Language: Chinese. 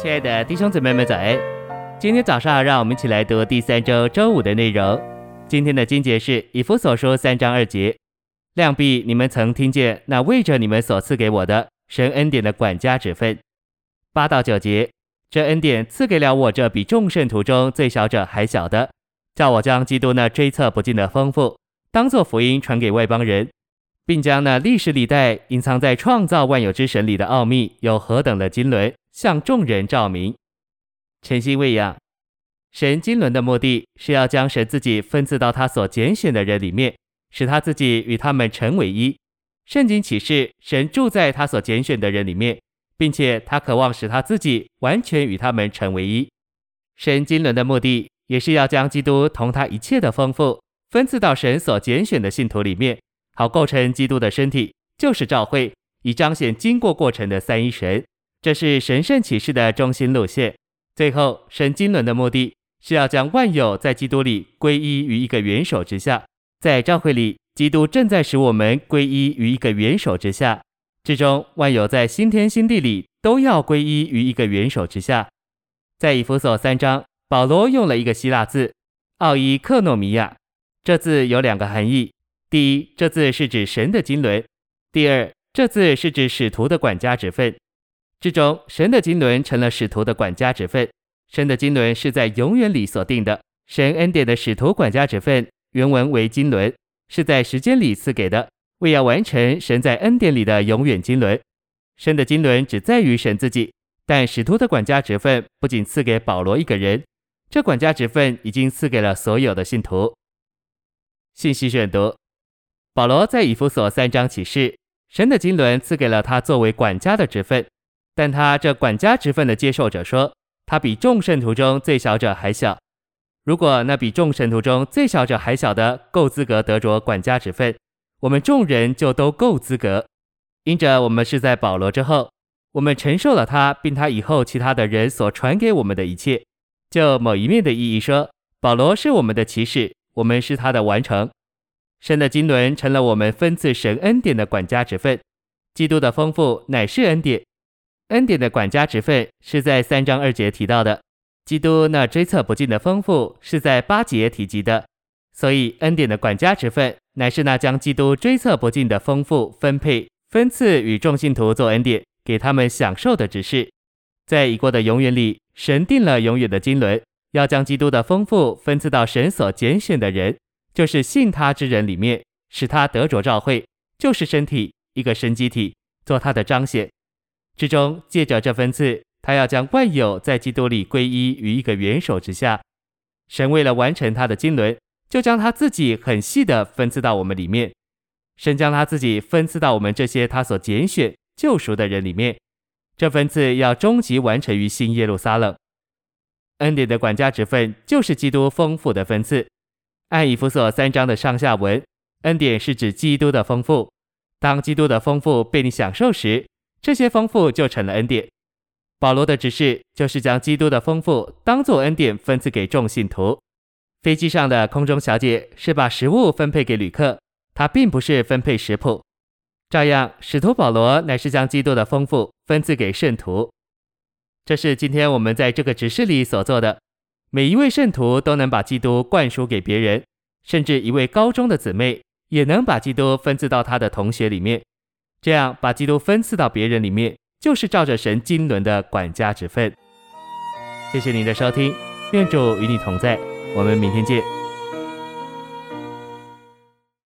亲爱的弟兄姊妹们，早安！今天早上，让我们一起来读第三周周五的内容。今天的经节是以弗所书三章二节：量必你们曾听见那为着你们所赐给我的神恩典的管家职分。八到九节，这恩典赐给了我这比众圣徒中最小者还小的，叫我将基督那追测不尽的丰富，当作福音传给外邦人。并将那历史历代隐藏在创造万有之神里的奥秘，有何等的经纶，向众人照明。晨星喂养，神经纶的目的是要将神自己分赐到他所拣选的人里面，使他自己与他们成为一。圣经启示神住在他所拣选的人里面，并且他渴望使他自己完全与他们成为一。神经纶的目的也是要将基督同他一切的丰富分赐到神所拣选的信徒里面。好构成基督的身体，就是教会，以彰显经过过程的三一神。这是神圣启示的中心路线。最后，神经轮的目的是要将万有在基督里归依于一个元首之下。在教会里，基督正在使我们归依于一个元首之下。至终，万有在新天新地里都要归依于一个元首之下。在以弗所三章，保罗用了一个希腊字“奥伊克诺米亚”，这字有两个含义。第一，这字是指神的经纶；第二，这字是指使徒的管家之分。至终，神的经纶成了使徒的管家职分。神的经纶是在永远里所定的。神恩典的使徒管家职分，原文为经纶，是在时间里赐给的，为要完成神在恩典里的永远经纶。神的经纶只在于神自己，但使徒的管家职分不仅赐给保罗一个人，这管家职分已经赐给了所有的信徒。信息选读。保罗在以弗所三章启示，神的经纶赐给了他作为管家的职分，但他这管家职分的接受者说，他比众圣徒中最小者还小。如果那比众圣徒中最小者还小的够资格得着管家职分，我们众人就都够资格。因着我们是在保罗之后，我们承受了他，并他以后其他的人所传给我们的一切。就某一面的意义说，保罗是我们的骑士，我们是他的完成。神的经纶成了我们分赐神恩典的管家职分，基督的丰富乃是恩典。恩典的管家职分是在三章二节提到的，基督那追测不尽的丰富是在八节提及的。所以，恩典的管家职分乃是那将基督追测不尽的丰富分配分赐与众信徒做恩典，给他们享受的职事。在已过的永远里，神定了永远的经纶，要将基督的丰富分赐到神所拣选的人。就是信他之人里面，使他得着召会，就是身体一个神机体，做他的彰显。之中借着这分赐，他要将万有在基督里归依于一个元首之下。神为了完成他的经纶，就将他自己很细的分赐到我们里面。神将他自己分赐到我们这些他所拣选救赎的人里面。这分赐要终极完成于新耶路撒冷。恩典的管家职分就是基督丰富的分赐。按以弗所三章的上下文，恩典是指基督的丰富。当基督的丰富被你享受时，这些丰富就成了恩典。保罗的指示就是将基督的丰富当作恩典分赐给众信徒。飞机上的空中小姐是把食物分配给旅客，她并不是分配食谱。照样，使徒保罗乃是将基督的丰富分赐给圣徒。这是今天我们在这个指示里所做的。每一位圣徒都能把基督灌输给别人，甚至一位高中的姊妹也能把基督分赐到她的同学里面。这样把基督分赐到别人里面，就是照着神经纶的管家职分。谢谢您的收听，愿主与你同在，我们明天见。